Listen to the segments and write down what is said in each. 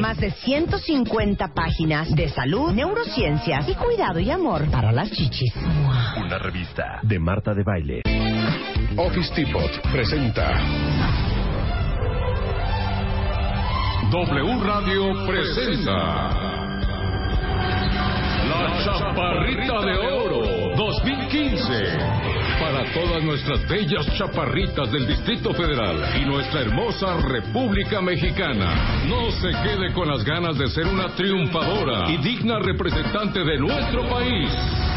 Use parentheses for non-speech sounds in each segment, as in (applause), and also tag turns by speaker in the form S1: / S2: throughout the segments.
S1: más de 150 páginas de salud, neurociencias y cuidado y amor para las chichis.
S2: Una revista de Marta de Baile.
S3: Office Depot presenta. W Radio presenta. La Chaparrita de Oro 2015 para todas nuestras bellas chaparritas del Distrito Federal y nuestra hermosa República Mexicana. No se quede con las ganas de ser una triunfadora y digna representante de nuestro país.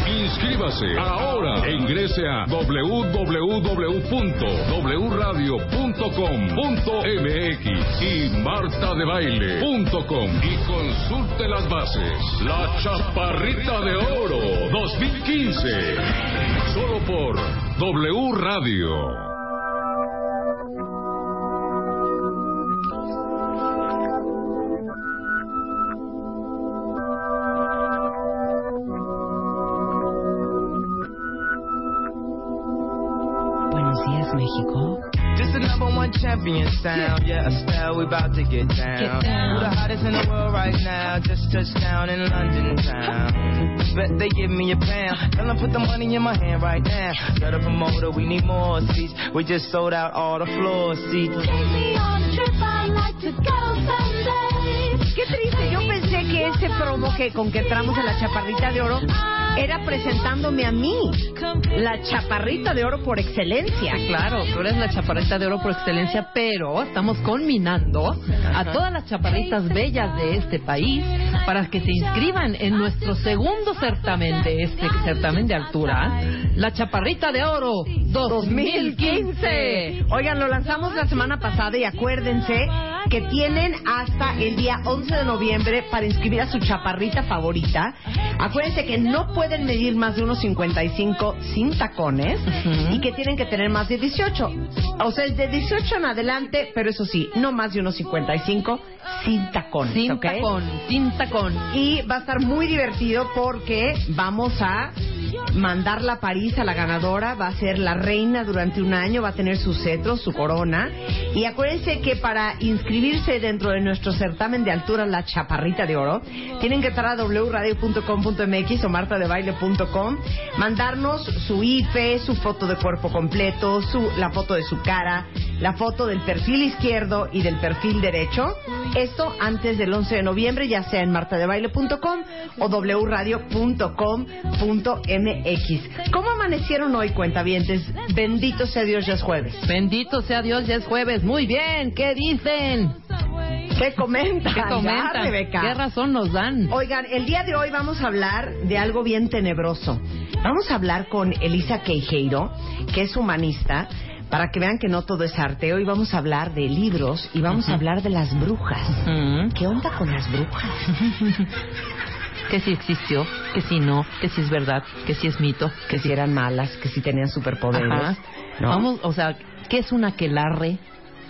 S3: Inscríbase ahora e ingrese a www.wradio.com.mx y martadebaile.com y consulte las bases. La Chaparrita de Oro 2015. Solo por W Radio.
S1: Buenos días, México.
S4: Champion sound. Yeah, Estelle, we about to get down.
S1: Get down.
S4: Who the hottest in the world right now? Just touched down in London town. Bet they give me a pound. Tell them put the money in my hand right now. Got a promoter, we need more seats. We just sold out all the floor seats.
S1: Qué triste, yo pensé que ese promo que con que entramos en la chaparrita de oro era presentándome a mí, la chaparrita de oro por excelencia.
S5: Claro, tú eres la chaparrita de oro por excelencia, pero estamos conminando a todas las chaparritas bellas de este país para que se inscriban en nuestro segundo certamen de este certamen de altura, la chaparrita de oro 2015.
S1: Oigan, lo lanzamos la semana pasada y acuérdense que tienen hasta el día 11 de noviembre para inscribir a su chaparrita favorita. Acuérdense que no pueden medir más de unos 55 sin tacones y que tienen que tener más de 18. O sea, el de 18 en adelante, pero eso sí, no más de unos 55 sin tacones.
S5: Sin
S1: ¿ok?
S5: tacón, sin tacón.
S1: Y va a estar muy divertido porque vamos a mandarla a París a la ganadora, va a ser la reina durante un año, va a tener su cetro, su corona. Y acuérdense que para inscribirse dentro de nuestro certamen de altura La Chaparrita de Oro, tienen que entrar a wradio.com.mx o martadebaile.com, mandarnos su IFE, su foto de cuerpo completo, su, la foto de su cara, la foto del perfil izquierdo y del perfil derecho. Esto antes del 11 de noviembre, ya sea en martadebaile.com o wradio.com.mx. ¿Cómo amanecieron hoy, cuentavientes? Bendito sea Dios, ya es jueves.
S5: Bendito sea Dios, ya es jueves. Muy bien, ¿qué dicen?
S1: ¿Qué comentan?
S5: ¿Qué
S1: Ya,
S5: comentan?
S1: Rebeca.
S5: ¿Qué razón nos dan?
S1: Oigan, el día de hoy vamos a hablar de algo bien tenebroso. Vamos a hablar con Elisa Queijeiro, que es humanista, para que vean que no todo es arte. Hoy vamos a hablar de libros y vamos a hablar de las brujas. ¿Qué onda con las brujas? (laughs)
S5: Que si existió, que si no, que si es verdad, que si es mito.
S1: Que si eran malas, que si tenían superpoderes. ¿no?
S5: Vamos, o sea, ¿qué es una aquelarre?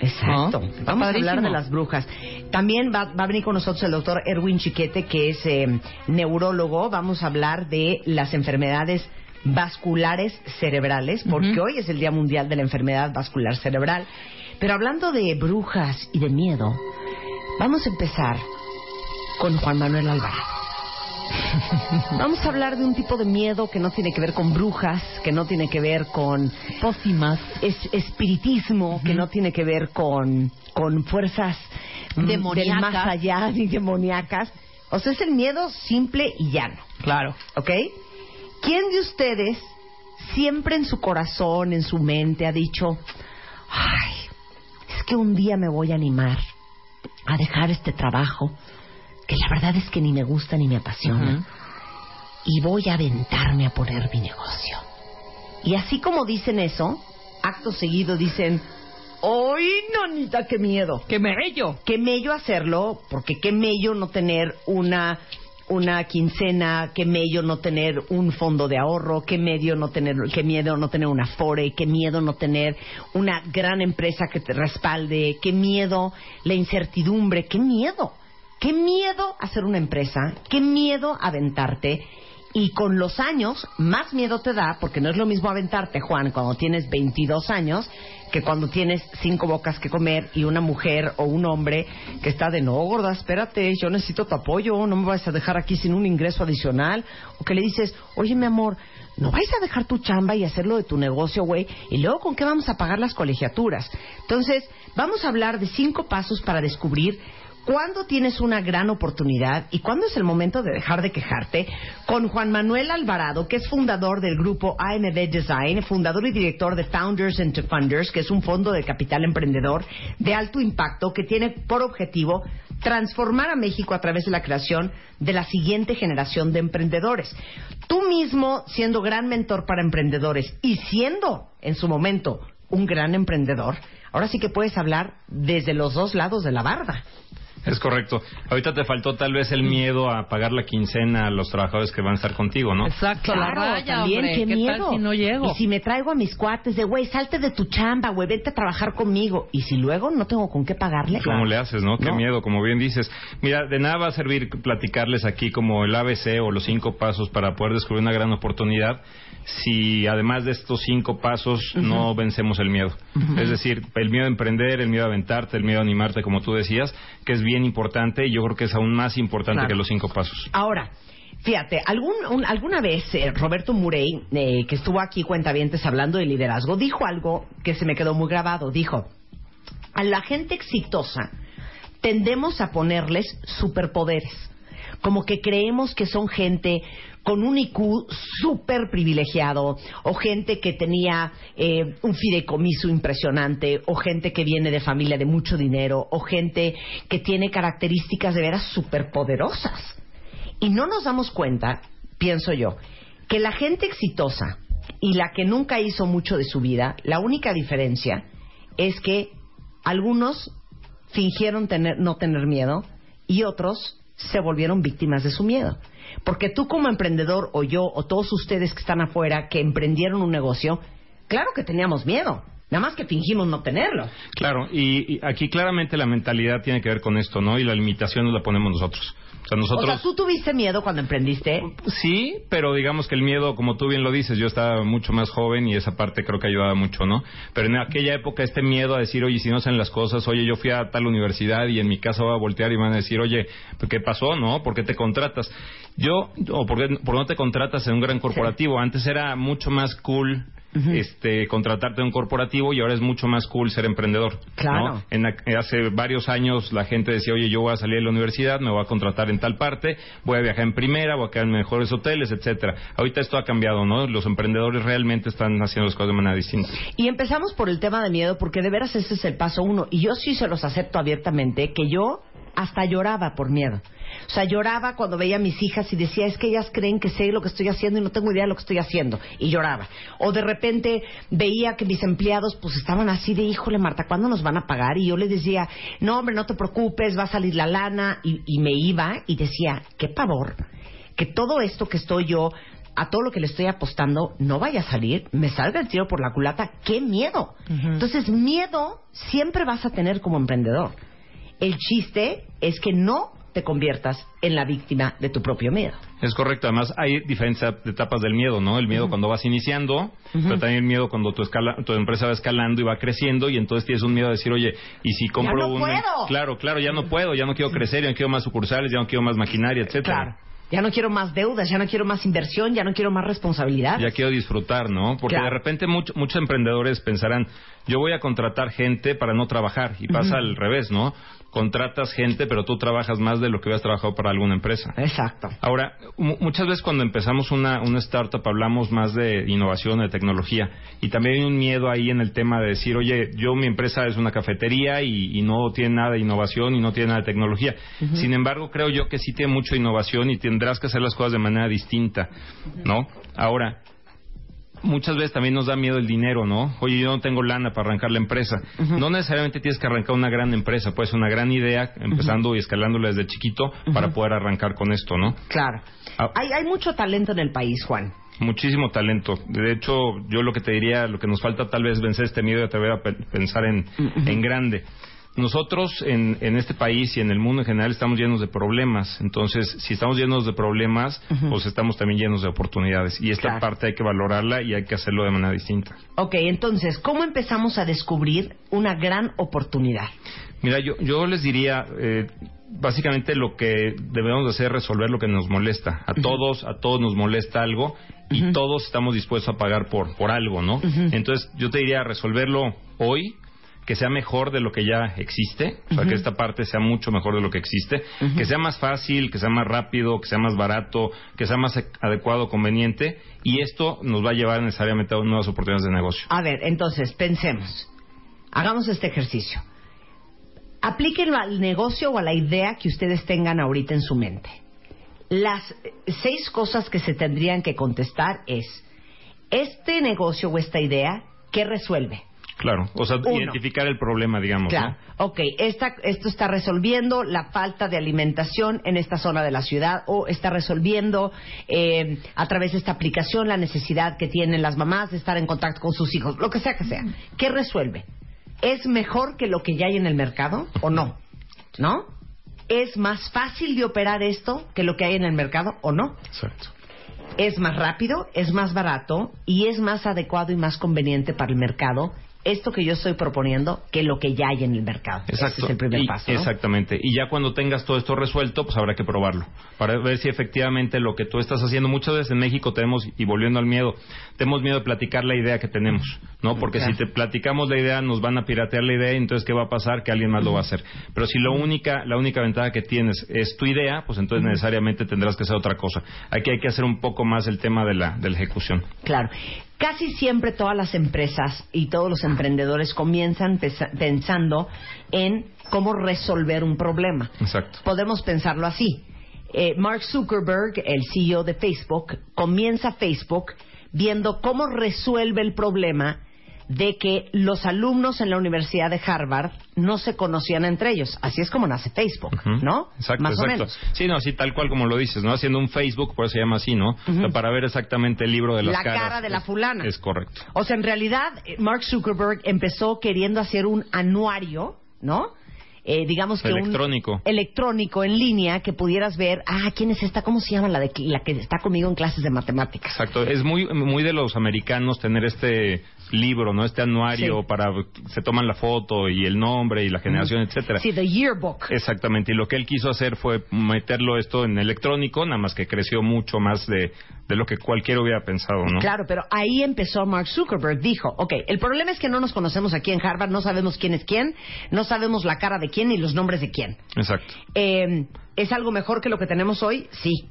S1: Exacto. Vamos a hablar de las brujas. También va, va a venir con nosotros el doctor Erwin Chiquete, que es eh, neurólogo. Vamos a hablar de las enfermedades vasculares cerebrales, porque hoy es el Día Mundial de la Enfermedad Vascular Cerebral. Pero hablando de brujas y de miedo, vamos a empezar con Juan Manuel Alvarado. Vamos a hablar de un tipo de miedo que no tiene que ver con brujas, que no tiene que ver con
S5: Pócimas.
S1: es espiritismo, que no tiene que ver con, con fuerzas mm,
S5: Demoníacas.
S1: del más allá (laughs) ni demoníacas. O sea, es el miedo simple y llano.
S5: Claro.
S1: ¿Ok? ¿Quién de ustedes siempre en su corazón, en su mente, ha dicho, ay, es que un día me voy a animar a dejar este trabajo, que la verdad es que ni me gusta ni me apasiona, y voy a aventarme a poner mi negocio? Y así como dicen eso, acto seguido dicen, ¡ay, nanita, qué miedo!
S5: ¡Qué mello!
S1: qué mello hacerlo, porque qué mello no tener una una quincena, qué mello no tener un fondo de ahorro, qué medio no tener, qué miedo no tener una fore, qué miedo no tener una gran empresa que te respalde, qué miedo la incertidumbre, qué miedo, qué miedo hacer una empresa, qué miedo aventarte y con los años más miedo te da porque no es lo mismo aventarte, Juan, cuando tienes 22 años que cuando tienes cinco bocas que comer y una mujer o un hombre que está de no, gorda, espérate, yo necesito tu apoyo, no me vas a dejar aquí sin un ingreso adicional. O que le dices, oye, mi amor, no vais a dejar tu chamba y hacerlo de tu negocio, güey, y luego con qué vamos a pagar las colegiaturas. Entonces, vamos a hablar de cinco pasos para descubrir cuándo tienes una gran oportunidad y cuándo es el momento de dejar de quejarte con Juan Manuel Alvarado, que es fundador del grupo AMB Design, fundador y director de Founders into Funders, que es un fondo de capital emprendedor de alto impacto que tiene por objetivo transformar a México a través de la creación de la siguiente generación de emprendedores. Tú mismo, siendo gran mentor para emprendedores y siendo en su momento un gran emprendedor, ahora sí que puedes hablar desde los dos lados de la barda.
S6: Es correcto. Ahorita te faltó tal vez el miedo a pagar la quincena a los trabajadores que van a estar contigo, ¿no?
S5: Exacto, la raya,
S1: también,
S5: hombre.
S1: qué,
S5: ¿Qué
S1: miedo.
S5: tal si no llego?
S1: Y si me traigo a mis cuates de, güey, salte de tu chamba, güey, vente a trabajar conmigo. Y si luego no tengo con qué pagarle.
S6: ¿Cómo le haces, no? Qué
S1: No.
S6: miedo, como bien dices. Mira, de nada va a servir platicarles aquí como el ABC o los cinco pasos para poder descubrir una gran oportunidad si además de estos cinco pasos no vencemos el miedo. Es decir, el miedo a emprender, el miedo a aventarte, el miedo a animarte, como tú decías, que es bien importante y yo creo que es aún más importante
S1: Claro.
S6: que los cinco pasos.
S1: Ahora, fíjate, algún, un- alguna vez eh, Roberto Murey, eh, que estuvo aquí cuentavientes hablando de liderazgo, dijo algo que se me quedó muy grabado. Dijo, a la gente exitosa tendemos a ponerles superpoderes. Como que creemos que son gente con un IQ súper privilegiado, o gente que tenía eh, un fideicomiso impresionante, o gente que viene de familia de mucho dinero, o gente que tiene características de veras superpoderosas. Y no nos damos cuenta, pienso yo, que la gente exitosa y la que nunca hizo mucho de su vida, la única diferencia es que algunos fingieron tener, no tener miedo y otros se volvieron víctimas de su miedo. Porque tú como emprendedor o yo o todos ustedes que están afuera que emprendieron un negocio, claro que teníamos miedo, nada más que fingimos no tenerlo.
S6: Claro, y, y aquí claramente la mentalidad tiene que ver con esto, ¿no? Y la limitación nos la ponemos nosotros. O sea, nosotros...
S1: O sea, tú tuviste miedo cuando emprendiste.
S6: Sí, pero digamos que el miedo, como tú bien lo dices, yo estaba mucho más joven y esa parte creo que ayudaba mucho, ¿no? Pero en aquella época este miedo a decir, oye, si no hacen las cosas, oye, yo fui a tal universidad y en mi casa voy a voltear y van a decir, oye, ¿qué pasó, no? ¿Por qué te contratas? Yo, o ¿por qué, por no te contratas en un gran corporativo? Antes era mucho más cool este contratarte en un corporativo y ahora es mucho más cool ser emprendedor.
S1: Claro.
S6: ¿no? En la- hace varios años la gente decía, oye, yo voy a salir de la universidad, me voy a contratar en tal parte, voy a viajar en primera, voy a quedar en mejores hoteles, etcétera. Ahorita esto ha cambiado, ¿no? Los emprendedores realmente están haciendo las cosas de manera distinta.
S1: Y empezamos por el tema de miedo, porque de veras ese es el paso uno. Y yo sí se los acepto abiertamente, que yo hasta lloraba por miedo. O sea, lloraba cuando veía a mis hijas y decía, es que ellas creen que sé lo que estoy haciendo y no tengo idea de lo que estoy haciendo. Y lloraba. O de repente veía que mis empleados pues estaban así de, híjole Marta, ¿cuándo nos van a pagar? Y yo les decía, no hombre, no te preocupes, va a salir la lana. Y, y me iba y decía, qué pavor, que todo esto que estoy yo a todo lo que le estoy apostando no vaya a salir, me salga el tiro por la culata, qué miedo. Entonces, miedo siempre vas a tener como emprendedor. El chiste es que no te conviertas en la víctima de tu propio miedo.
S6: Es correcto, además hay diferentes etapas del miedo, ¿no? El miedo cuando vas iniciando, pero también el miedo cuando tu, escala, tu empresa va escalando y va creciendo y entonces tienes un miedo de decir, oye, ¿y si compro
S1: no
S6: un...
S1: puedo!
S6: Claro, claro, ya no puedo, ya no quiero crecer, ya no quiero más sucursales, ya no quiero más maquinaria, etcétera.
S1: Claro. Ya no quiero más deudas, ya no quiero más inversión, ya no quiero más responsabilidad.
S6: Ya quiero disfrutar, ¿no? Porque
S1: Claro.
S6: de repente much- muchos emprendedores pensarán, yo voy a contratar gente para no trabajar y pasa al revés, ¿no? Contratas gente, pero tú trabajas más de lo que hubieras trabajado para alguna empresa.
S1: Exacto.
S6: Ahora, mu- muchas veces cuando empezamos una, una startup hablamos más de innovación, de tecnología, y también hay un miedo ahí en el tema de decir, oye, yo mi empresa es una cafetería y, y no tiene nada de innovación y no tiene nada de tecnología. Sin embargo, creo yo que sí tiene mucha innovación y tendrás que hacer las cosas de manera distinta, ¿no? Ahora, muchas veces también nos da miedo el dinero, ¿no? Oye, yo no tengo lana para arrancar la empresa. No necesariamente tienes que arrancar una gran empresa, puede ser una gran idea, empezando y escalándola desde chiquito para poder arrancar con esto, ¿no?
S1: Claro.
S6: Ah.
S1: Hay, hay mucho talento en el país, Juan.
S6: Muchísimo talento. De hecho, yo lo que te diría, lo que nos falta tal vez vencer este miedo y atrever a pe- pensar en, en grande. Nosotros en, en este país y en el mundo en general estamos llenos de problemas. Entonces, si estamos llenos de problemas, pues estamos también llenos de oportunidades. Y esta
S1: Claro.
S6: parte hay que valorarla y hay que hacerlo de manera distinta.
S1: Ok, entonces, ¿cómo empezamos a descubrir una gran oportunidad?
S6: Mira, yo, yo les diría, eh, básicamente lo que debemos de hacer es resolver lo que nos molesta. A todos, a todos nos molesta algo y todos estamos dispuestos a pagar por, por algo, ¿no? Entonces, yo te diría resolverlo hoy, que sea mejor de lo que ya existe, o sea, que esta parte sea mucho mejor de lo que existe, que sea más fácil, que sea más rápido, que sea más barato, que sea más adecuado, conveniente, y esto nos va a llevar necesariamente a nuevas oportunidades de negocio.
S1: A ver, entonces, pensemos. Hagamos este ejercicio. Aplíquenlo al negocio o a la idea que ustedes tengan ahorita en su mente. Las seis cosas que se tendrían que contestar es, este negocio o esta idea, ¿qué resuelve?
S6: Claro, o sea,
S1: Uno.
S6: identificar el problema, digamos,
S1: Claro.
S6: ¿no?
S1: Ok, esta- esto está resolviendo la falta de alimentación en esta zona de la ciudad o está resolviendo eh, a través de esta aplicación la necesidad que tienen las mamás de estar en contacto con sus hijos, lo que sea que sea. ¿Qué resuelve? ¿Es mejor que lo que ya hay en el mercado o no? ¿No? ¿Es más fácil de operar esto que lo que hay en el mercado o no?
S6: Exacto.
S1: es más rápido, es más barato y es más adecuado y más conveniente para el mercado esto que yo estoy proponiendo que lo que ya hay en el mercado.
S6: Exacto.
S1: Ese es el primer
S6: Y-
S1: paso. ¿no?
S6: Exactamente. Y ya cuando tengas todo esto resuelto, pues habrá que probarlo. Para ver si efectivamente lo que tú estás haciendo. Muchas veces en México tenemos, y volviendo al miedo, tenemos miedo de platicar la idea que tenemos, ¿no? Porque
S1: Claro.
S6: si te platicamos la idea, nos van a piratear la idea, y entonces ¿qué va a pasar? Que alguien más lo va a hacer. Pero si lo única, la única ventaja que tienes es tu idea, pues entonces necesariamente tendrás que hacer otra cosa. Aquí hay que hacer un poco más el tema de la, de la ejecución.
S1: Claro. Casi siempre todas las empresas y todos los emprendedores comienzan pensando en cómo resolver un problema.
S6: Exacto.
S1: Podemos pensarlo así. Eh, Mark Zuckerberg, el CEO de Facebook, comienza Facebook viendo cómo resuelve el problema de que los alumnos en la Universidad de Harvard no se conocían entre ellos. Así es como nace Facebook. ¿no?
S6: Exacto,
S1: Más o
S6: exacto.
S1: menos.
S6: Sí, no, así tal cual como lo dices, ¿no? Haciendo un Facebook, por eso se llama así, ¿no? O para ver exactamente el libro de las
S1: La
S6: caras.
S1: cara de la fulana.
S6: Es correcto.
S1: O sea, en realidad, eh, Mark Zuckerberg empezó queriendo hacer un anuario, ¿no? Eh, digamos que
S6: Electrónico.
S1: un electrónico en línea que pudieras ver, ah, ¿quién es esta? ¿Cómo se llama la de la que está conmigo en clases de matemáticas?
S6: Exacto. Es muy muy de los americanos tener este libro, ¿no? Este anuario
S1: Sí.
S6: para se toman la foto y el nombre y la generación, etcétera.
S1: Sí, the yearbook.
S6: Exactamente, y lo que él quiso hacer fue meterlo esto en electrónico, nada más que creció mucho más de, de lo que cualquiera hubiera pensado, ¿no?
S1: Claro, pero ahí empezó Mark Zuckerberg. Dijo, ok, el problema es que no nos conocemos aquí en Harvard, no sabemos quién es quién, no sabemos la cara de quién ni los nombres de quién.
S6: Exacto.
S1: Eh, ¿Es algo mejor que lo que tenemos hoy? Sí.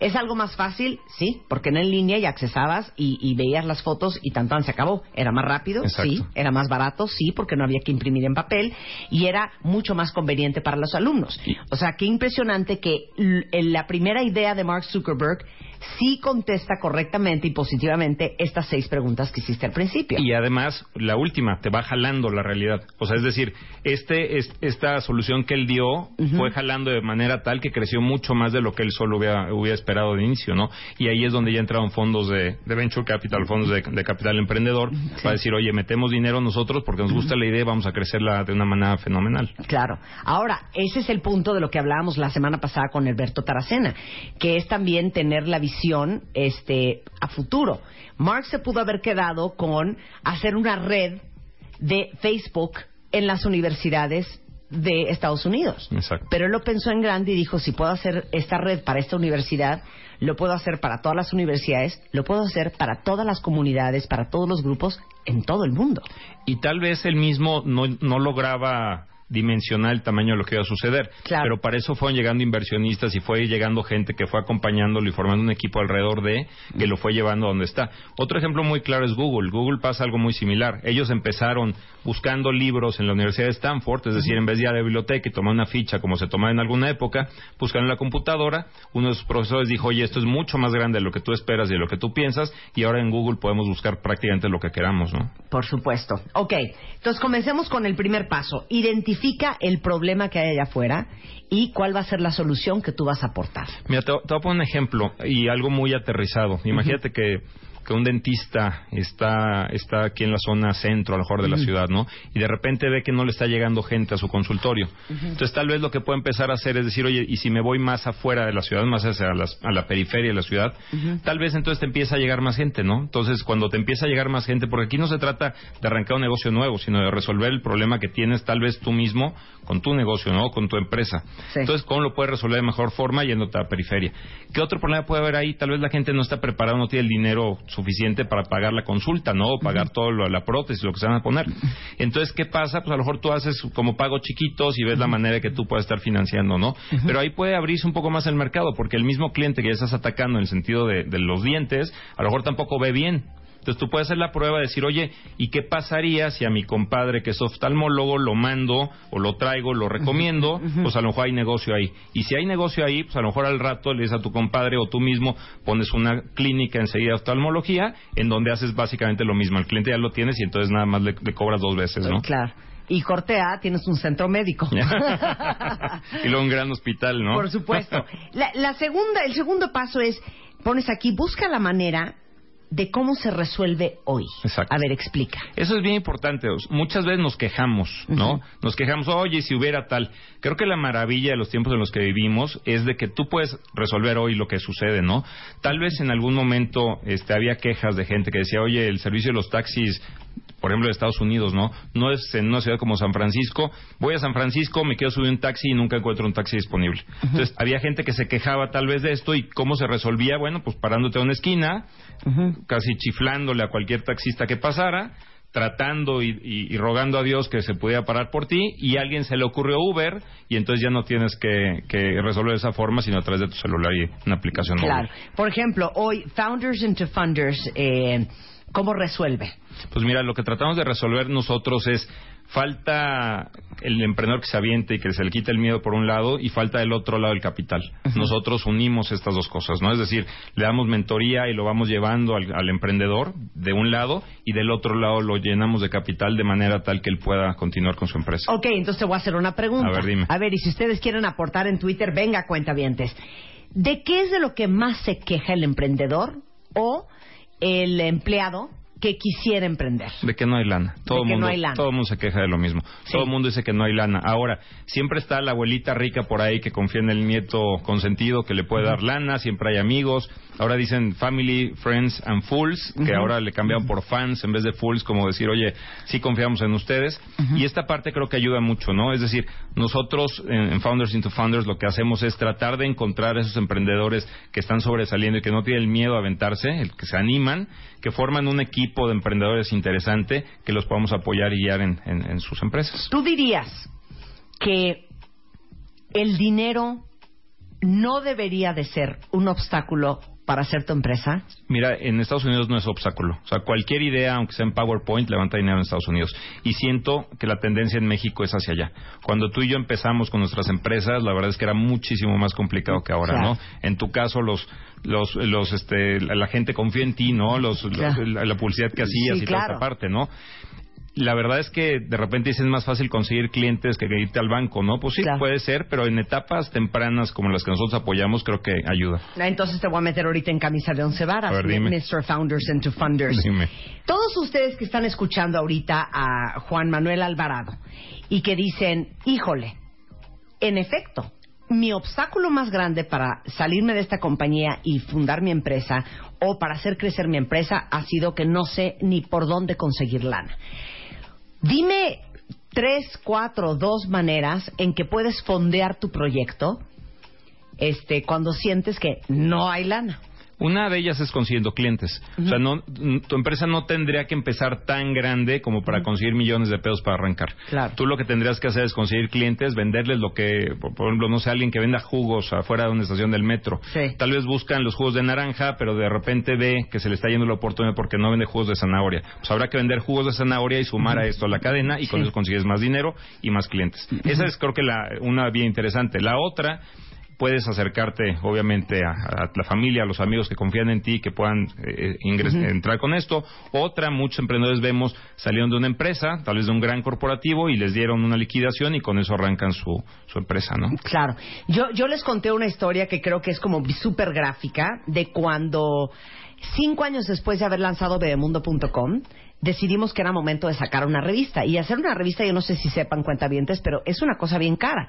S1: ¿Es algo más fácil? Sí, porque en línea ya accesabas y, y veías las fotos y tan tan se acabó. Era más rápido,
S6: Exacto.
S1: sí. Era más barato, sí, porque no había que imprimir en papel y era mucho más conveniente para los alumnos.
S6: Y-
S1: O sea, qué impresionante que la primera idea de Mark Zuckerberg sí contesta correctamente y positivamente estas seis preguntas que hiciste al principio.
S6: Y además, la última, te va jalando la realidad. O sea, es decir, este, es- esta solución que él dio fue jalando de manera tal que creció mucho más de lo que él solo hubiera, hubiera esperado de inicio, ¿no? Y ahí es donde ya entraron fondos de, de Venture Capital, fondos de, de capital emprendedor, para decir, oye, metemos dinero nosotros porque nos gusta la idea y vamos a crecerla de una manera fenomenal.
S1: Claro. Ahora, ese es el punto de lo que hablábamos la semana pasada con Alberto Taracena, que es también tener la visión este, a futuro. Mark se pudo haber quedado con hacer una red de Facebook en las universidades de Estados Unidos.
S6: Exacto.
S1: Pero él lo pensó en grande y dijo, si puedo hacer esta red para esta universidad, lo puedo hacer para todas las universidades, lo puedo hacer para todas las comunidades, para todos los grupos en todo el mundo.
S6: Y tal vez él mismo no, no lograba dimensionar el tamaño de lo que iba a suceder.
S1: Claro.
S6: Pero para eso fueron llegando inversionistas y fue llegando gente que fue acompañándolo y formando un equipo alrededor de que lo fue llevando a donde está. Otro ejemplo muy claro es Google. Google pasa algo muy similar. Ellos empezaron buscando libros en la Universidad de Stanford, es decir, en vez de ir a la biblioteca y tomar una ficha como se tomaba en alguna época, buscaron en la computadora. Uno de sus profesores dijo, oye, esto es mucho más grande de lo que tú esperas y de lo que tú piensas, y ahora en Google podemos buscar prácticamente lo que queramos, ¿no?
S1: Por supuesto. Ok, entonces comencemos con el primer paso. Identifica el problema que hay allá afuera y cuál va a ser la solución que tú vas a aportar.
S6: Mira, te, te voy a poner un ejemplo y algo muy aterrizado. Imagínate que que un dentista está, está aquí en la zona centro, a lo mejor de la ciudad, ¿no? Y de repente ve que no le está llegando gente a su consultorio. Entonces, tal vez lo que puede empezar a hacer es decir, oye, y si me voy más afuera de la ciudad, más hacia las- a la periferia de la ciudad, tal vez entonces te empieza a llegar más gente, ¿no? Entonces, cuando te empieza a llegar más gente, porque aquí no se trata de arrancar un negocio nuevo, sino de resolver el problema que tienes tal vez tú mismo con tu negocio, ¿no? Con tu empresa.
S1: Sí.
S6: Entonces, ¿cómo lo puedes resolver de mejor forma yéndote a la periferia? ¿Qué otro problema puede haber ahí? Tal vez la gente no está preparada, no tiene el dinero suficiente para pagar la consulta, ¿no? O pagar todo lo, la prótesis, lo que se van a poner. Entonces, ¿qué pasa? Pues a lo mejor tú haces como pagos chiquitos y ves la manera que tú puedes estar financiando, ¿no? Pero ahí puede abrirse un poco más el mercado, porque el mismo cliente que ya estás atacando en el sentido de, de los dientes, a lo mejor tampoco ve bien. Entonces tú puedes hacer la prueba de decir, oye, ¿y qué pasaría si a mi compadre que es oftalmólogo lo mando o lo traigo, lo recomiendo? Pues a lo mejor hay negocio ahí. Y si hay negocio ahí, pues a lo mejor al rato le dices a tu compadre o tú mismo pones una clínica enseguida de oftalmología en donde haces básicamente lo mismo. El cliente ya lo tienes y entonces nada más le, le cobras dos veces, ¿no?
S1: Claro. Y cortea, tienes un centro médico. (laughs) (laughs)
S6: y luego un gran hospital, ¿no?
S1: Por supuesto. (laughs) La, la segunda, el segundo paso es, pones aquí, busca la manera de cómo se resuelve hoy.
S6: Exacto.
S1: A ver, explica.
S6: Eso es bien importante. Muchas veces nos quejamos, ¿no? Nos quejamos, oye, si hubiera tal. Creo que la maravilla de los tiempos en los que vivimos es de que tú puedes resolver hoy lo que sucede, ¿no? Tal vez en algún momento este, había quejas de gente que decía, oye, el servicio de los taxis por ejemplo, de Estados Unidos, ¿no? No es en una ciudad como San Francisco. Voy a San Francisco, me quiero subir un taxi y nunca encuentro un taxi disponible. Entonces, había gente que se quejaba tal vez de esto y cómo se resolvía, bueno, pues parándote a una esquina, casi chiflándole a cualquier taxista que pasara, tratando y, y- y rogando a Dios que se pudiera parar por ti y a alguien se le ocurrió Uber y entonces ya no tienes que, que resolver de esa forma sino a través de tu celular y una aplicación móvil.
S1: Claro. Por ejemplo, hoy, Founders into Funders, eh, ¿cómo resuelve?
S6: Pues mira, lo que tratamos de resolver nosotros es falta el emprendedor que se aviente y que se le quite el miedo por un lado y falta del otro lado el capital. Nosotros unimos estas dos cosas, ¿no? Es decir, le damos mentoría y lo vamos llevando al, al emprendedor de un lado y del otro lado lo llenamos de capital de manera tal que él pueda continuar con su empresa.
S1: Ok, entonces te voy a hacer una pregunta.
S6: A ver, dime.
S1: A ver, y si ustedes quieren aportar en Twitter, venga, cuentavientes. ¿De qué es de lo que más se queja el emprendedor o el empleado que quisiera emprender?
S6: De que no hay lana. Todo el
S1: no
S6: mundo,
S1: hay lana.
S6: todo mundo se queja de lo mismo.
S1: Sí.
S6: Todo el mundo dice que no hay lana. Ahora, siempre está la abuelita rica por ahí que confía en el nieto consentido que le puede dar lana, siempre hay amigos. Ahora dicen family, friends and fools, que ahora le cambian por fans en vez de fools, como decir, oye, sí confiamos en ustedes. Y esta parte creo que ayuda mucho, ¿no? Es decir, nosotros en, Founders into Founders lo que hacemos es tratar de encontrar esos emprendedores que están sobresaliendo y que no tienen miedo a aventarse, el que se animan, que forman un equipo de emprendedores interesante que los podamos apoyar y guiar en, en- en sus empresas.
S1: ¿Tú dirías que el dinero no debería de ser un obstáculo para hacer tu empresa?
S6: Mira, en Estados Unidos no es obstáculo. O sea, cualquier idea, aunque sea en PowerPoint, levanta dinero en Estados Unidos. Y siento que la tendencia en México es hacia allá. Cuando tú y yo empezamos con nuestras empresas, la verdad es que era muchísimo más complicado que ahora,
S1: Claro.
S6: ¿no? En tu caso, los, los, los, este, la, la gente confía en ti, ¿no? Los, los- la, la publicidad que hacías
S1: Sí,
S6: y toda
S1: claro.
S6: esta parte, ¿no? La verdad es que de repente dicen es más fácil conseguir clientes que irte al banco, ¿no? Pues sí,
S1: Claro.
S6: puede ser, pero en etapas tempranas como las que nosotros apoyamos, creo que ayuda.
S1: Entonces te voy a meter ahorita en camisa de once varas,
S6: A ver, dime.
S1: Mr. Founders into Funders.
S6: Dime.
S1: Todos ustedes que están escuchando ahorita a Juan Manuel Alvarado y que dicen, híjole, en efecto, mi obstáculo más grande para salirme de esta compañía y fundar mi empresa o para hacer crecer mi empresa ha sido que no sé ni por dónde conseguir lana. Dime tres, cuatro, dos maneras en que puedes fondear tu proyecto este, cuando sientes que no hay lana.
S6: Una de ellas es consiguiendo clientes. O sea, no, tu empresa no tendría que empezar tan grande como para conseguir millones de pesos para arrancar.
S1: Claro.
S6: Tú lo que tendrías que hacer es conseguir clientes, venderles lo que, por ejemplo, no sé, alguien que venda jugos afuera de una estación del metro.
S1: Sí.
S6: Tal vez buscan los jugos de naranja, pero de repente ve que se le está yendo la oportunidad porque no vende jugos de zanahoria. Pues habrá que vender jugos de zanahoria y sumar a esto a la cadena y con
S1: Sí.
S6: eso consigues más dinero y más clientes. Esa es creo que la, una vía interesante. La otra puedes acercarte, obviamente, a, a la familia, a los amigos que confían en ti, que puedan eh, ingres- entrar con esto. Otra, muchos emprendedores vemos salieron de una empresa, tal vez de un gran corporativo, y les dieron una liquidación y con eso arrancan su, su empresa, ¿no?
S1: Claro. Yo, yo les conté una historia que creo que es como súper gráfica de cuando, cinco años después de haber lanzado bebemundo.com, decidimos que era momento de sacar una revista. Y hacer una revista, yo no sé si sepan cuentavientes, pero es una cosa bien cara.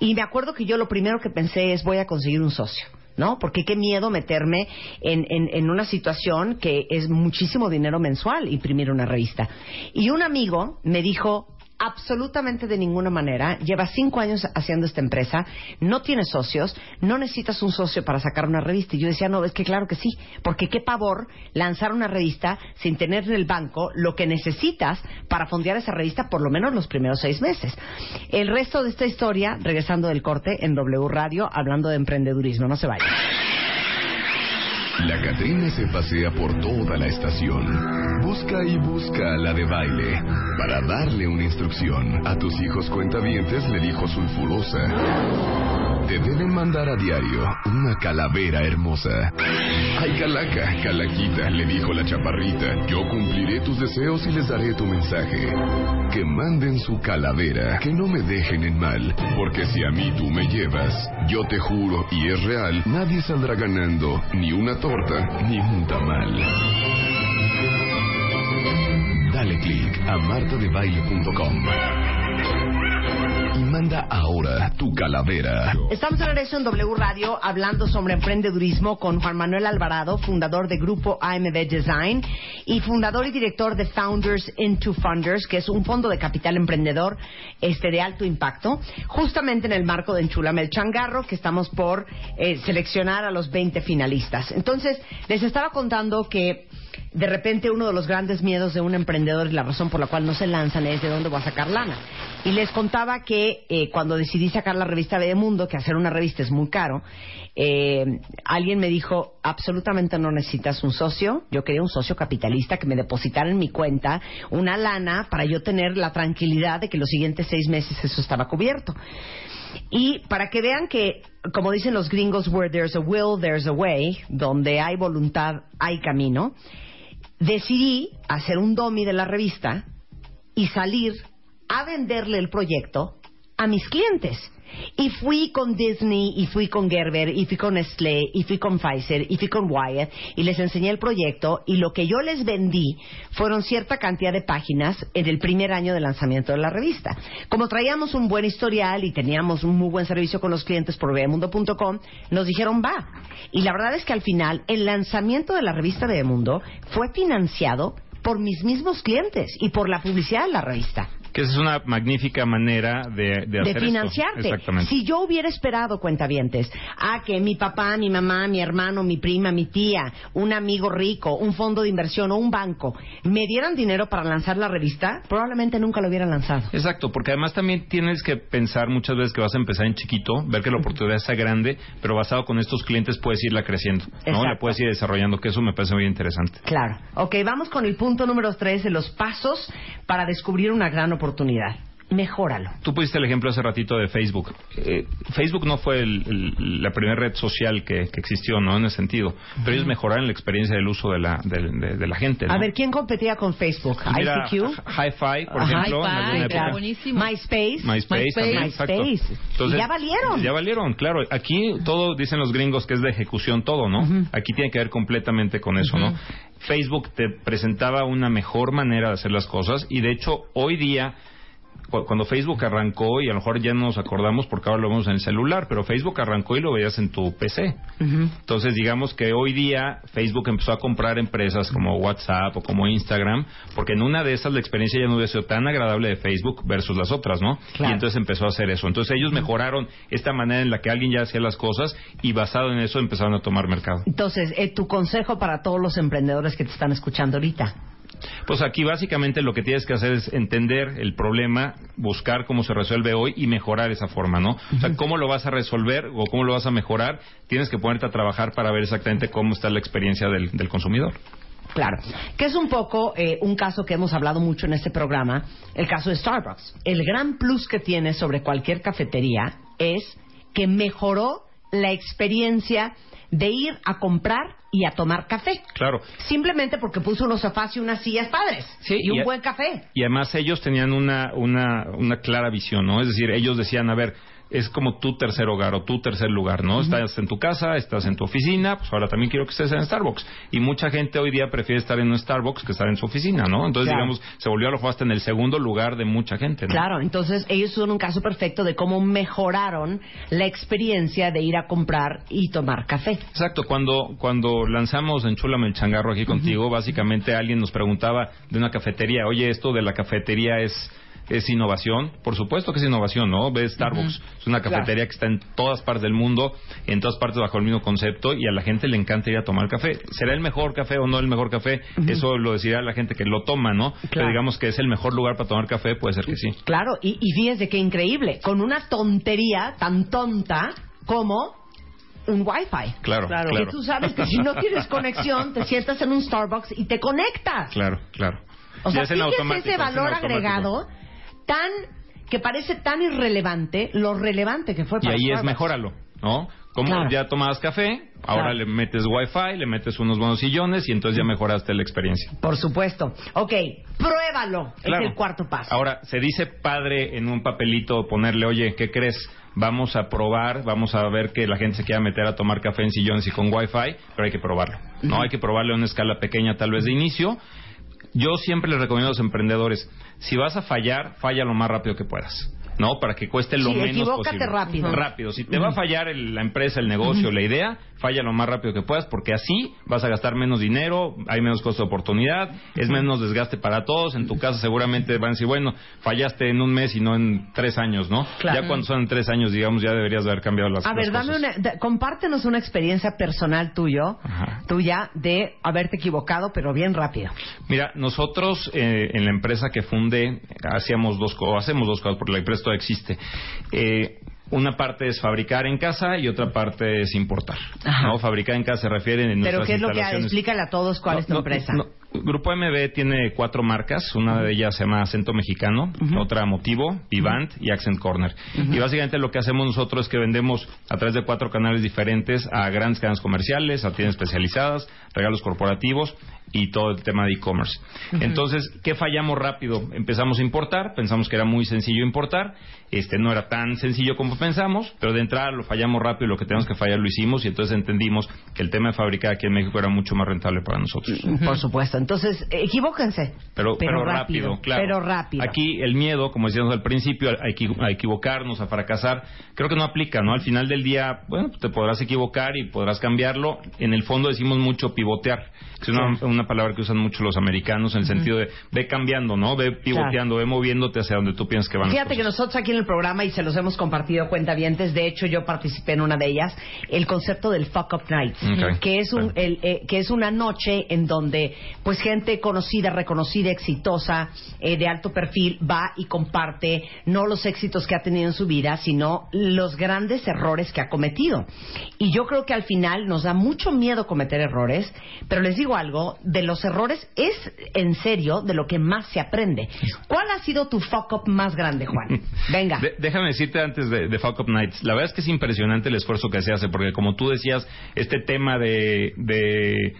S1: Y me acuerdo que yo lo primero que pensé es voy a conseguir un socio. ¿No? Porque qué miedo meterme en, en, en una situación que es muchísimo dinero mensual imprimir una revista. Y un amigo me dijo, absolutamente de ninguna manera. Lleva cinco años haciendo esta empresa, no tiene socios, no necesitas un socio para sacar una revista. Y yo decía, no, es que claro que sí, porque qué pavor lanzar una revista sin tener en el banco lo que necesitas para fondear esa revista por lo menos los primeros seis meses. El resto de esta historia, regresando del corte en W Radio, hablando de emprendedurismo. No se vayan.
S7: La Catrina se pasea por toda la estación. Busca y busca a la de baile para darle una instrucción. A tus hijos cuentavientes le dijo sulfurosa. Te deben mandar a diario una calavera hermosa. Ay, calaca, calaquita, le dijo la chaparrita. Yo cumpliré tus deseos y les daré tu mensaje. Que manden su calavera, que no me dejen en mal. Porque si a mí tú me llevas, yo te juro, y es real, nadie saldrá ganando ni una torta ni un tamal. Dale click a martadebaile.com y manda ahora tu calavera.
S1: Estamos de regreso en W Radio hablando sobre emprendedurismo con Juan Manuel Alvarado, fundador de Grupo AMB Design y fundador y director de Founders into Funders, que es un fondo de capital emprendedor este de alto impacto, justamente en el marco de Enchulame el Changarro, que estamos por eh, seleccionar a los 20 finalistas. Entonces, les estaba contando que de repente uno de los grandes miedos de un emprendedor y la razón por la cual no se lanzan es de dónde voy a sacar lana. Y les contaba que eh, cuando decidí sacar la revista Mundo, que hacer una revista es muy caro, eh, alguien me dijo, absolutamente no necesitas un socio, yo quería un socio capitalista que me depositara en mi cuenta una lana para yo tener la tranquilidad de que los siguientes seis meses eso estaba cubierto. Y para que vean que, como dicen los gringos, where there's a will, there's a way, donde hay voluntad, hay camino, decidí hacer un domi de la revista y salir a venderle el proyecto a mis clientes. Y fui con Disney, y fui con Gerber, y fui con Nestlé, y fui con Pfizer, y fui con Wyatt, y les enseñé el proyecto, y lo que yo les vendí fueron cierta cantidad de páginas en el primer año de lanzamiento de la revista. Como traíamos un buen historial y teníamos un muy buen servicio con los clientes por bebemundo.com, nos dijeron va. Y la verdad es que al final, el lanzamiento de la revista Bebemundo fue financiado por mis mismos clientes y por la publicidad de la revista
S6: Que esa es una magnífica manera de, de
S1: de
S6: hacer esto.
S1: financiarte.
S6: Exactamente.
S1: Si yo hubiera esperado, cuentavientes, a que mi papá, mi mamá, mi hermano, mi prima, mi tía, un amigo rico, un fondo de inversión o un banco me dieran dinero para lanzar la revista, probablemente nunca lo hubiera lanzado.
S6: Exacto, porque además también tienes que pensar muchas veces que vas a empezar en chiquito, ver que la oportunidad está grande, pero basado con estos clientes puedes irla creciendo, ¿no? La puedes ir desarrollando, que eso me parece muy interesante.
S1: Claro. Ok, vamos con el punto número tres de los pasos para descubrir una gran oportunidad oportunidad. Mejóralo.
S6: Tú pusiste el ejemplo hace ratito de Facebook. Eh, Facebook no fue el- el- la primera red social que, que existió, ¿no? En ese sentido. Pero ellos mejoraron la experiencia del uso de la, de, de- de la gente, ¿no?
S1: A ver, ¿quién competía con Facebook?
S6: Pues mira,
S1: ICQ.
S6: Hi-Fi, por
S1: Ajá.
S6: ejemplo,
S5: claro. Buenísimo.
S1: MySpace.
S6: MySpace,
S5: MySpace.
S1: ya valieron.
S6: Ya valieron, claro. Aquí todo, dicen los gringos que es de ejecución todo, ¿no? Aquí tiene que ver completamente con eso, ¿no? Facebook te presentaba una mejor manera de hacer las cosas y de hecho hoy día cuando Facebook arrancó, y a lo mejor ya no nos acordamos porque ahora lo vemos en el celular, pero Facebook arrancó y lo veías en tu PC. Entonces, digamos que hoy día Facebook empezó a comprar empresas como WhatsApp o como Instagram, porque en una de esas la experiencia ya no hubiera sido tan agradable de Facebook versus las otras, ¿no?
S1: Claro.
S6: Y entonces empezó a hacer eso. Entonces ellos mejoraron esta manera en la que alguien ya hacía las cosas y basado en eso empezaron a tomar mercado.
S1: Entonces, eh, tu consejo para todos los emprendedores que te están escuchando ahorita.
S6: Pues aquí básicamente lo que tienes que hacer es entender el problema, buscar cómo se resuelve hoy y mejorar esa forma, ¿no? O sea, cómo lo vas a resolver o cómo lo vas a mejorar, tienes que ponerte a trabajar para ver exactamente cómo está la experiencia del, del consumidor.
S1: Claro, que es un poco eh, un caso que hemos hablado mucho en este programa, el caso de Starbucks. El gran plus que tiene sobre cualquier cafetería es que mejoró la experiencia de ir a comprar y a tomar café.
S6: Claro.
S1: Simplemente porque puso unos sofás y unas sillas padres
S6: Sí,
S1: y un
S6: y
S1: buen café.
S6: Y además ellos tenían una, una, una clara visión, ¿no? Es decir, ellos decían, a ver, es como tu tercer hogar o tu tercer lugar, ¿no? Estás en tu casa, estás en tu oficina, pues ahora también quiero que estés en Starbucks. Y mucha gente hoy día prefiere estar en un Starbucks que estar en su oficina, ¿no? Entonces,
S1: Claro.
S6: digamos, se volvió a lo hasta en el segundo lugar de mucha gente, ¿no?
S1: Claro, entonces ellos son un caso perfecto de cómo mejoraron la experiencia de ir a comprar y tomar café.
S6: Exacto, cuando, cuando lanzamos Enchúlame el changarro aquí contigo, básicamente alguien nos preguntaba de una cafetería, oye, esto de la cafetería es, es innovación. Por supuesto que es innovación, ¿no? Ves Starbucks, es una cafetería que está en todas partes del mundo, en todas partes bajo el mismo concepto y a la gente le encanta ir a tomar café. ¿Será el mejor café o no el mejor café? Eso lo decidirá la gente que lo toma, ¿no? Pero digamos que es el mejor lugar para tomar café, puede ser que sí.
S1: Claro, y, y fíjese qué increíble, con una tontería tan tonta como un Wi-Fi.
S6: Claro, claro.
S1: Que tú sabes que si no (laughs) tienes conexión, te sientas en un Starbucks y te conectas.
S6: Claro, claro.
S1: O sea, fíjese ese valor agregado tan que parece tan irrelevante lo relevante que fue
S6: Y
S1: para
S6: ahí es
S1: Starbucks.
S6: mejóralo, ¿no? Como
S1: Claro.
S6: ya tomabas café, ahora
S1: Claro.
S6: le metes wifi, le metes unos buenos sillones y entonces ya mejoraste la experiencia.
S1: Por supuesto. Ok, pruébalo.
S6: Claro.
S1: Es el cuarto paso.
S6: Ahora, se dice padre en un papelito ponerle, oye, ¿qué crees? Vamos a probar, vamos a ver que la gente se quiera meter a tomar café en sillones y con wifi, pero hay que probarlo. No hay que probarlo en una escala pequeña tal vez de inicio. Yo siempre les recomiendo a los emprendedores, si vas a fallar, falla lo más rápido que puedas. ¿No? Para que cueste lo
S1: Sí,
S6: menos posible.
S1: rápido.
S6: Rápido. Si te va a fallar el- la empresa, el negocio, la idea, falla lo más rápido que puedas, porque así vas a gastar menos dinero, hay menos costo de oportunidad, es menos desgaste para todos. En tu casa seguramente van a decir, bueno, fallaste en un mes y no en tres años, ¿no?
S1: Claro.
S6: Ya cuando son en tres años, digamos, ya deberías de haber cambiado las,
S1: A ver,
S6: las
S1: dame
S6: cosas.
S1: una, da- compártenos una experiencia personal tuyo,
S6: Ajá.
S1: tuya, de haberte equivocado, pero bien rápido.
S6: Mira, nosotros eh, en la empresa que fundé hacíamos dos cosas, hacemos dos cosas porque la empresa existe. Eh, una parte es fabricar en casa y otra parte es importar.
S1: Ajá.
S6: ¿no? Fabricar en casa se refiere en
S1: Pero
S6: nuestras
S1: ¿qué es lo que. Explícale a todos cuál
S6: No,
S1: es tu
S6: no,
S1: empresa.
S6: no. Grupo MB tiene cuatro marcas. Una de ellas se llama Acento Mexicano, otra Motivo, Vivant y Accent Corner. Y básicamente lo que hacemos nosotros es que vendemos a través de cuatro canales diferentes a grandes cadenas comerciales, a tiendas especializadas, regalos corporativos y todo el tema de e-commerce. Entonces, ¿qué fallamos rápido? Empezamos a importar, pensamos que era muy sencillo importar, este no era tan sencillo como pensamos, pero de entrada lo fallamos rápido y lo que teníamos que fallar lo hicimos y entonces entendimos que el tema de fabricar aquí en México era mucho más rentable para nosotros.
S1: Por supuesto. Entonces, equivóquense.
S6: Pero, pero, rápido, claro.
S1: Pero rápido.
S6: Aquí el miedo, como decíamos al principio, a, equi- a equivocarnos, a fracasar, creo que no aplica, ¿no? Al final del día, bueno, te podrás equivocar y podrás cambiarlo. En el fondo decimos mucho pivotear, que es una, una palabra que usan mucho los americanos en el sentido de ve cambiando, ¿no? Ve pivoteando, ve moviéndote hacia donde tú piensas que van
S1: Fíjate que nosotros aquí en el programa y se los hemos compartido cuentavientes, de hecho yo participé en una de ellas, el concepto del fuck up night, que es un
S6: Claro.
S1: el, eh, que es una noche en donde pues gente conocida, reconocida, exitosa, eh, de alto perfil va y comparte no los éxitos que ha tenido en su vida, sino los grandes errores que ha cometido. Y yo creo que al final nos da mucho miedo cometer errores, pero les digo algo, de los errores es en serio de lo que más se aprende. ¿Cuál ha sido tu fuck up más grande, Juan? (laughs) Venga.
S6: De- déjame decirte antes de, de Fuck Up Nights, la verdad es que es impresionante el esfuerzo que se hace, porque como tú decías, este tema de, de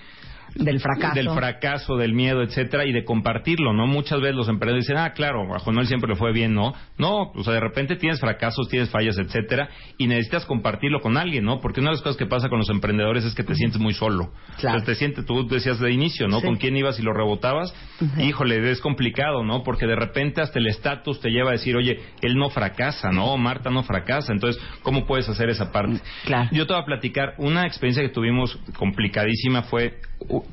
S1: Del fracaso.
S6: Del fracaso, del miedo, etcétera, y de compartirlo, ¿no? Muchas veces los emprendedores dicen, ah, claro, a Jonel siempre le fue bien, ¿no? No, o sea, de repente tienes fracasos, tienes fallas, etcétera, y necesitas compartirlo con alguien, ¿no? Porque una de las cosas que pasa con los emprendedores es que te sientes muy solo.
S1: Claro.
S6: Entonces, te sientes, tú decías de inicio, ¿no?
S1: Sí.
S6: Con quién ibas y lo rebotabas. Híjole, es complicado, ¿no? Porque de repente hasta el estatus te lleva a decir, oye, él no fracasa, ¿no? Marta no fracasa. Entonces, ¿cómo puedes hacer esa parte?
S1: Claro.
S6: Yo te voy a platicar, una experiencia que tuvimos complicadísima fue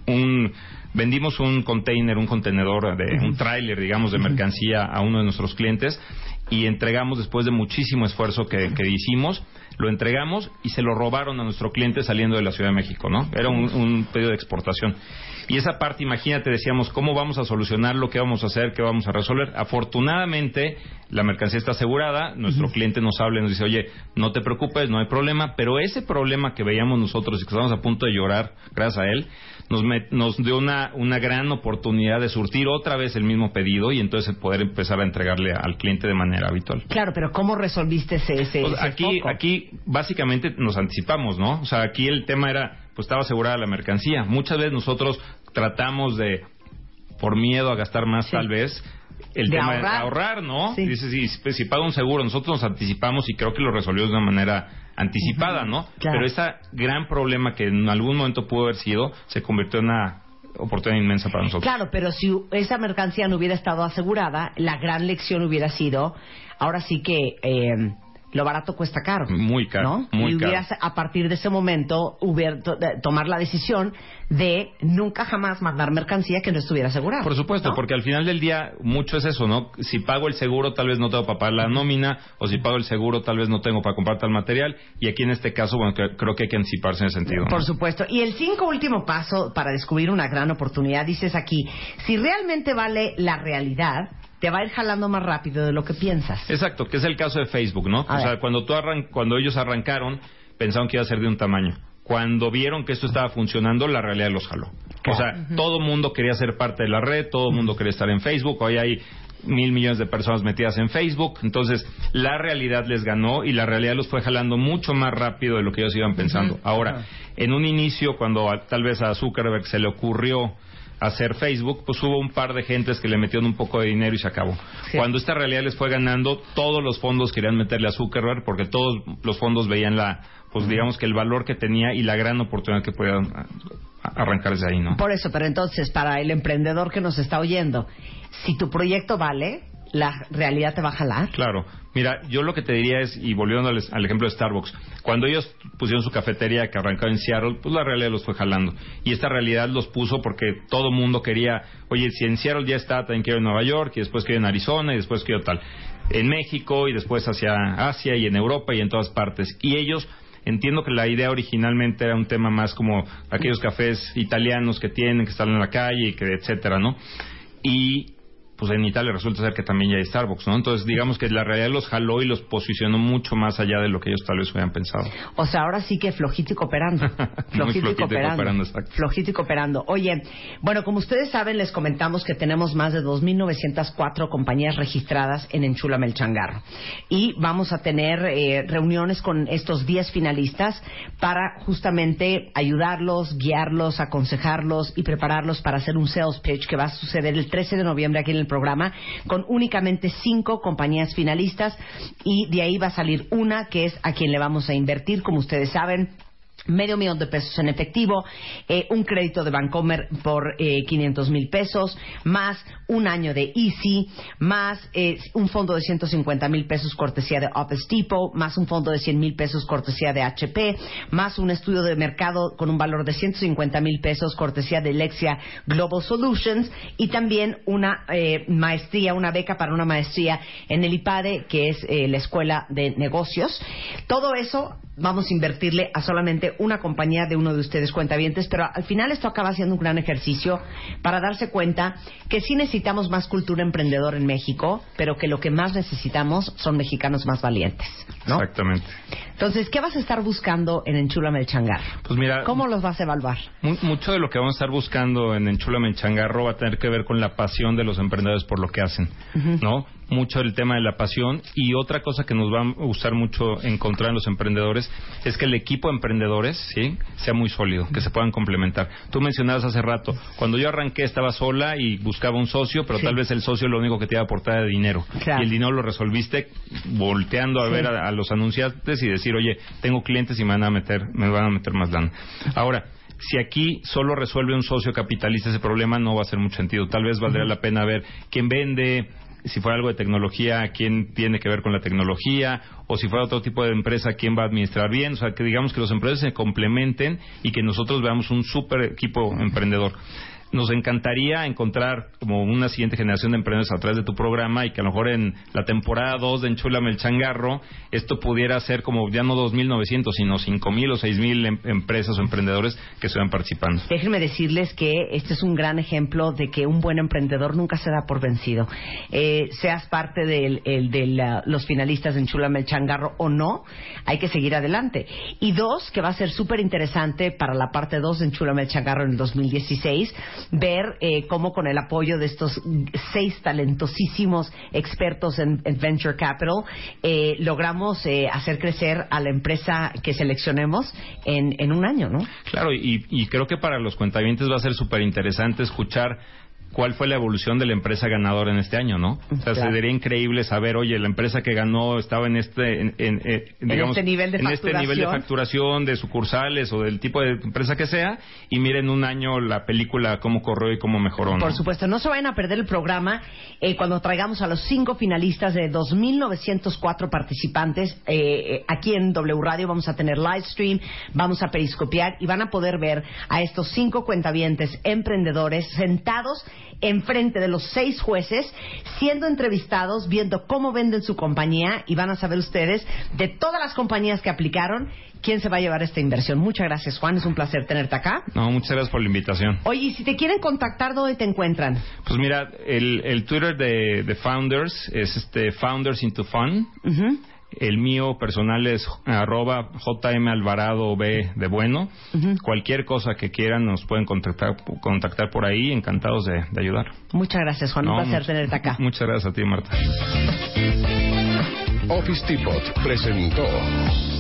S6: un... Vendimos un container, un contenedor, de, un tráiler, digamos, de mercancía a uno de nuestros clientes y entregamos después de muchísimo esfuerzo que, que hicimos, lo entregamos y se lo robaron a nuestro cliente saliendo de la Ciudad de México, ¿no? Era un, un pedido de exportación. Y esa parte, imagínate, decíamos, ¿cómo vamos a solucionarlo? ¿Qué vamos a hacer? ¿Qué vamos a resolver? Afortunadamente, la mercancía está asegurada, nuestro cliente nos habla y nos dice, oye, no te preocupes, no hay problema, pero ese problema que veíamos nosotros y que estábamos a punto de llorar, gracias a él, nos, met- nos dio una, una gran oportunidad de surtir otra vez el mismo pedido y entonces poder empezar a entregarle al cliente de manera habitual.
S1: Claro, pero ¿cómo resolviste ese, ese,
S6: Pues aquí,
S1: foco?
S6: aquí básicamente nos anticipamos, ¿no? O sea, aquí el tema era, pues estaba asegurada la mercancía. Muchas veces nosotros tratamos de, por miedo a gastar más tal vez, el
S1: De
S6: tema
S1: ahorrar.
S6: de ahorrar, ¿no?
S1: Sí.
S6: Dices, si, si, si paga un seguro, nosotros nos anticipamos y creo que lo resolvió de una manera anticipada, ¿no?
S1: claro.
S6: Pero ese gran problema que en algún momento pudo haber sido, se convirtió en una oportunidad inmensa para nosotros.
S1: Claro, pero si esa mercancía no hubiera estado asegurada, la gran lección hubiera sido, ahora sí que eh, lo barato cuesta caro.
S6: Muy caro,
S1: ¿no?
S6: muy
S1: y
S6: caro.
S1: hubieras, a partir de ese momento, hubiera to- de- tomar la decisión de nunca jamás mandar mercancía que no estuviera asegurada.
S6: Por supuesto,
S1: ¿no?
S6: porque al final del día mucho es eso, ¿no? Si pago el seguro, tal vez no tengo para pagar la nómina, o si pago el seguro, tal vez no tengo para comprar tal material, y aquí en este caso, bueno, que- creo que hay que anticiparse en ese sentido. ¿no?
S1: Por supuesto. Y el cinco último paso para descubrir una gran oportunidad, dices aquí, si realmente vale la realidad, te va a ir jalando más rápido de lo que piensas.
S6: Exacto, que es el caso de Facebook, ¿no?
S1: A
S6: o sea, cuando, tú arran- cuando ellos arrancaron, pensaron que iba a ser de un tamaño. Cuando vieron que esto estaba funcionando, la realidad los jaló. O sea, todo mundo quería ser parte de la red, todo mundo quería estar en Facebook. Hoy hay mil millones de personas metidas en Facebook. Entonces, la realidad les ganó y la realidad los fue jalando mucho más rápido de lo que ellos iban pensando. Ahora, en un inicio, cuando a- tal vez a Zuckerberg se le ocurrió hacer Facebook, pues hubo un par de gentes que le metieron un poco de dinero y se acabó.
S1: Sí.
S6: Cuando esta realidad les fue ganando, todos los fondos querían meterle a Zuckerberg porque todos los fondos veían la, pues digamos que el valor que tenía y la gran oportunidad que podían a- a- arrancar desde ahí, ¿no?
S1: Por eso, pero entonces, para el emprendedor que nos está oyendo, si tu proyecto vale, la realidad te va a jalar.
S6: Claro. Mira, yo lo que te diría es, y volviendo al, ejemplo de Starbucks, cuando ellos pusieron su cafetería que arrancaba en Seattle, pues la realidad los fue jalando. Y esta realidad los puso porque todo mundo quería, oye, si en Seattle ya está, también quiero en Nueva York, y después quiero en Arizona, y después quiero tal. En México, y después hacia Asia, y en Europa, y en todas partes. Y ellos... Entiendo que la idea originalmente era un tema más como aquellos cafés italianos que tienen, que están en la calle, y que etcétera, ¿no? Y pues en Italia resulta ser que también ya hay Starbucks, ¿no? Entonces digamos que la realidad los jaló y los posicionó mucho más allá de lo que ellos tal vez hubieran pensado.
S1: O sea, ahora sí que flojito y cooperando. (laughs)
S6: flojito y cooperando, exacto.
S1: Flojito y cooperando. Oye, bueno, como ustedes saben, les comentamos que tenemos más de 2.904 compañías registradas en Enchúlame el Changarro. Y vamos a tener eh, reuniones con estos 10 finalistas para justamente ayudarlos, guiarlos, aconsejarlos y prepararlos para hacer un sales pitch que va a suceder el 13 de noviembre aquí en el programa con únicamente cinco compañías finalistas y de ahí va a salir una que es a quien le vamos a invertir, como ustedes saben medio millón de pesos en efectivo, eh, un crédito de Bancomer por eh, 500 mil pesos, más un año de Easy, más eh, un fondo de 150 mil pesos cortesía de Office Depot, más un fondo de 100 mil pesos cortesía de HP, más un estudio de mercado con un valor de 150 mil pesos cortesía de Lexia Global Solutions y también una eh, maestría, una beca para una maestría en el IPADE, que es eh, la Escuela de Negocios. Todo eso vamos a invertirle a solamente una compañía de uno de ustedes cuentavientes, pero al final esto acaba siendo un gran ejercicio para darse cuenta que sí necesitamos más cultura emprendedora en México, pero que lo que más necesitamos son mexicanos más valientes, ¿no?
S6: Exactamente.
S1: Entonces, ¿qué vas a estar buscando en Enchúlame el Changar?
S6: Pues mira,
S1: ¿Cómo los vas a evaluar?
S6: mu- mucho de lo que vamos a estar buscando en Enchúlame en Changarro va a tener que ver con la pasión de los emprendedores por lo que hacen, ¿no? Mucho el tema de la pasión y otra cosa que nos va a gustar mucho encontrar en los emprendedores es que el equipo de emprendedores ¿sí? sea muy sólido, que se puedan complementar. Tú mencionabas hace rato, cuando yo arranqué estaba sola y buscaba un socio, pero tal vez el socio lo único que te iba a aportar era dinero. Y el dinero lo resolviste volteando a ver a, a, los anunciantes y decir, oye, tengo clientes y me van a meter, me van a meter más lana. Ahora, si aquí solo resuelve un socio capitalista ese problema, no va a hacer mucho sentido. Tal vez valdría la pena ver quién vende, si fuera algo de tecnología, quién tiene que ver con la tecnología, o si fuera otro tipo de empresa, quién va a administrar bien. O sea, que digamos que los empresas se complementen y que nosotros veamos un super equipo emprendedor nos encantaría encontrar como una siguiente generación de emprendedores a través de tu programa y que a lo mejor en la temporada 2 de Enchúlame el Changarro esto pudiera ser como ya no 2.900 sino 5.000 o 6.000 em empresas o emprendedores que estén participando.
S1: Déjenme decirles que este es un gran ejemplo de que un buen emprendedor nunca se da por vencido. Eh, seas parte de uh, los finalistas de Enchúlame el Changarro o no, hay que seguir adelante. Y dos, que va a ser súper interesante para la parte 2 de Enchúlame el Changarro en el 2016 ver eh, cómo con el apoyo de estos seis talentosísimos expertos en, Venture Capital eh, logramos eh, hacer crecer a la empresa que seleccionemos en, en un año, ¿no?
S6: Claro, y, y creo que para los cuentavientes va a ser súper interesante escuchar cuál fue la evolución de la empresa ganadora en este año, ¿no? O sea, sería increíble saber, oye, la empresa que ganó estaba en este, en,
S1: eh, este nivel de
S6: en
S1: este
S6: nivel de facturación, de sucursales o del tipo de empresa que sea, y miren un año la película cómo corrió y cómo mejoró. ¿no?
S1: Por supuesto, no se vayan a perder el programa eh, cuando traigamos a los cinco finalistas de 2.904 participantes eh, aquí en W Radio. Vamos a tener live stream, vamos a periscopiar y van a poder ver a estos cinco cuentavientes emprendedores sentados enfrente de los seis jueces, siendo entrevistados, viendo cómo venden su compañía y van a saber ustedes de todas las compañías que aplicaron quién se va a llevar esta inversión. Muchas gracias, Juan. Es un placer tenerte acá.
S6: No, muchas gracias por la invitación.
S1: Oye, y si te quieren contactar, ¿dónde te encuentran?
S6: Pues mira, el, Twitter de, Founders es este Founders into Fun. El mío personal es arroba JM Alvarado B de Bueno. Cualquier cosa que quieran nos pueden contactar, contactar por ahí. Encantados de, ayudar.
S1: Muchas gracias, Juan. Un placer tenerte acá. (laughs)
S6: Muchas gracias a ti, Marta.
S7: Office Depot presentó